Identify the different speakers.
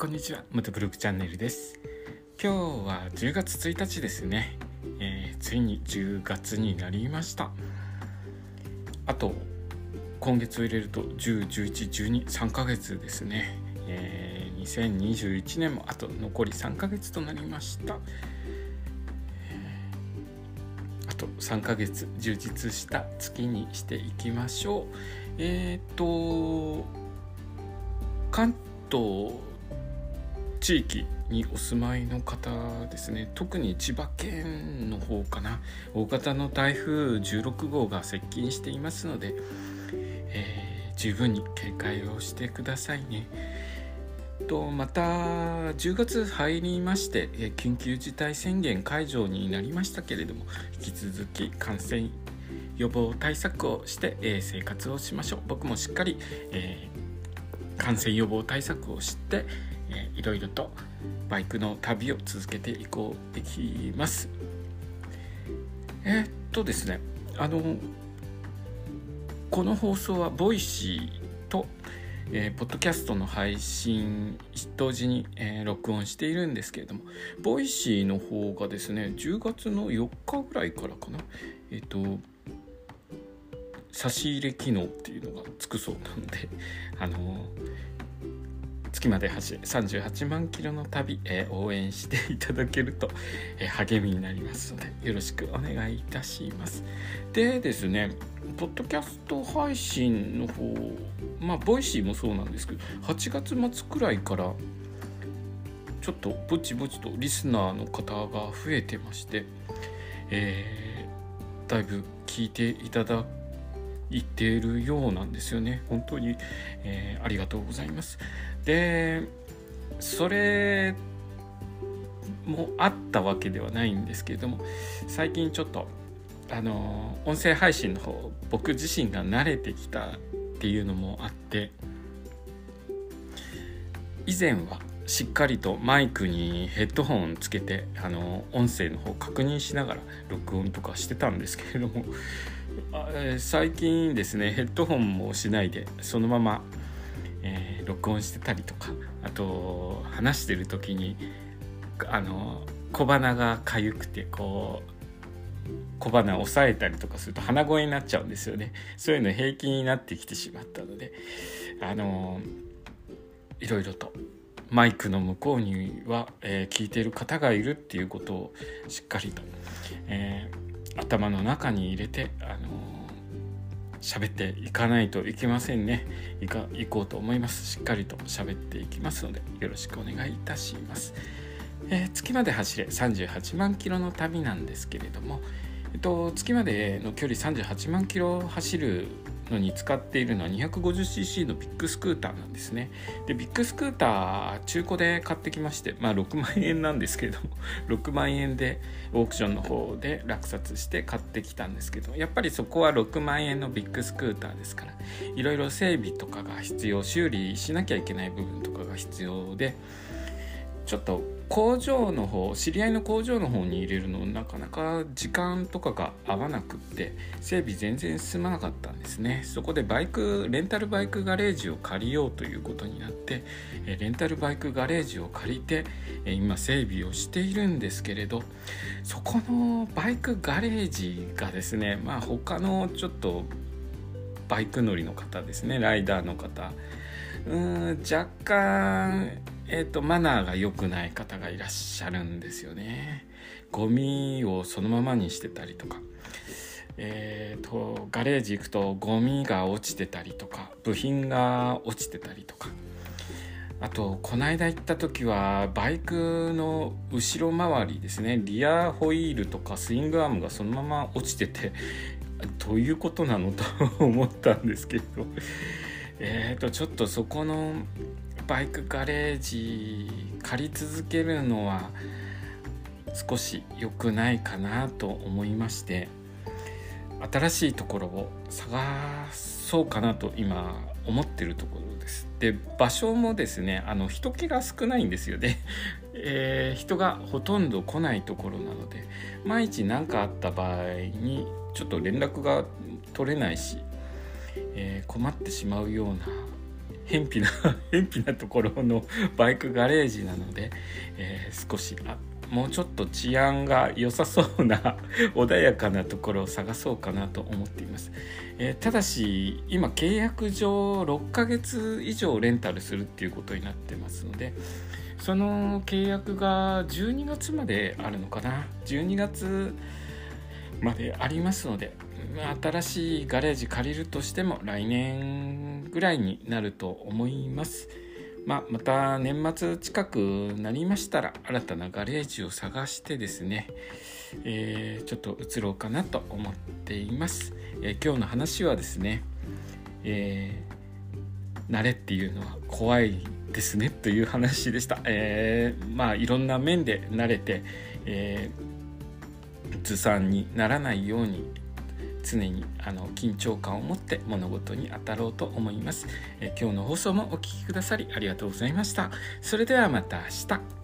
Speaker 1: こんにちは。元ブログチャンネルです。今日は10月1日ですね、えー、ついに10月になりました。あと今月を入れると101112,3ヶ月ですね、えー、2021年もあと残り3ヶ月となりました。あと3ヶ月充実した月にしていきましょう。えっ、と関東地域にお住まいの方ですね。特に千葉県の方かな。大型の台風16号が接近していますので、えー、十分に警戒をしてくださいね。とまた10月入りまして緊急事態宣言解除になりましたけれども引き続き感染予防対策をして、え、生活をしましょう。僕もしっかり、えー、感染予防対策をして、えー、いろいろとバイクの旅を続けていこうできます。えー、っとですねあのこの放送はボイシーと、えー、ポッドキャストの配信同時に、えー、録音しているんですけれどもボイシーの方がですね10月の4日ぐらいからかなえっ、と差し入れ機能っていうのがつくそうなのであの月まで走38万キロの旅、えー、応援していただけると、えー、励みになりますのでよろしくお願いいたします。でですねポッドキャスト配信の方まあボイシーもそうなんですけど8月末くらいからちょっとぼちぼちとリスナーの方が増えてまして、えー、だいぶ聞いていただ言っているようなんですよね。本当に、えー、ありがとうございます。でそれもあったわけではないんですけれども最近ちょっとあの音声配信の方僕自身が慣れてきたっていうのもあって以前はしっかりとマイクにヘッドホンつけてあの音声の方確認しながら録音とかしてたんですけれども最近ですねヘッドホンもしないでそのまま、えー、録音してたりとかあと話してる時にあの小鼻が痒くてこう小鼻を押さえたりとかすると鼻声になっちゃうんですよね。そういうの平気になってきてしまったのであのいろいろとマイクの向こうには、えー、聞いている方がいるっていうことをしっかりと、えー頭の中に入れてあの喋っていかないといけませんね。いかいこうと思います。しっかりと喋っていきますのでよろしくお願いいたします、えー、月まで走れ38万キロの旅なんですけれどもえっと、月までの距離38万キロ走るのに使っているのは 250cc のビッグスクーターなんですね。で、ビッグスクーター中古で買ってきまして、まあ6万円なんですけれども、6万円でオークションの方で落札して買ってきたんですけど、やっぱりそこは6万円のビッグスクーターですから、いろいろ整備とかが必要、修理しなきゃいけない部分とかが必要で、ちょっと工場の方知り合いの工場の方に入れるのなかなか時間とかが合わなくって整備全然進まなかったんですね。そこでバイクレンタルバイクガレージを借りようということになってレンタルバイクガレージを借りて今整備をしているんですけれどそこのバイクガレージがですねまあ他のちょっとバイク乗りの方ですねライダーの方うん若干えーと、マナーが良くない方がいらっしゃるんですよね。ゴミをそのままにしてたりとか。えーと、ガレージ行くとゴミが落ちてたりとか部品が落ちてたりとかあとこの間行った時はバイクの後ろ回りですねリアホイールとかスイングアームがそのまま落ちててどういうことなのと思ったんですけどえーとちょっとそこのバイクガレージ借り続けるのは少し良くないかなと思いまして新しいところを探そうかなと今思ってるところです。で場所もですねあの人気が少ないんですよね。えー、人がほとんど来ないところなので万一何かあった場合にちょっと連絡が取れないし、えー、困ってしまうような偏僻な 偏僻なところのバイクガレージなので、えー、少しあもうちょっと治安が良さそうな 穏やかなところを探そうかなと思っています、えー、ただし今契約上6ヶ月以上レンタルするっていうことになってますのでその契約が12月まであるのかな？12月までありますので新しいガレージ借りるとしても来年ぐらいになると思います。まあ、また年末近くなりましたら新たなガレージを探してですね、えー、ちょっと移ろうかなと思っています。えー、今日の話はですね、えー、慣れっていうのは怖いですねという話でした。えー、まあいろんな面で慣れて、え、ずさんにならないように常にあの緊張感を持って物事に当たろうと思います、え今日の放送もお聴きくださりありがとうございました。それではまた明日。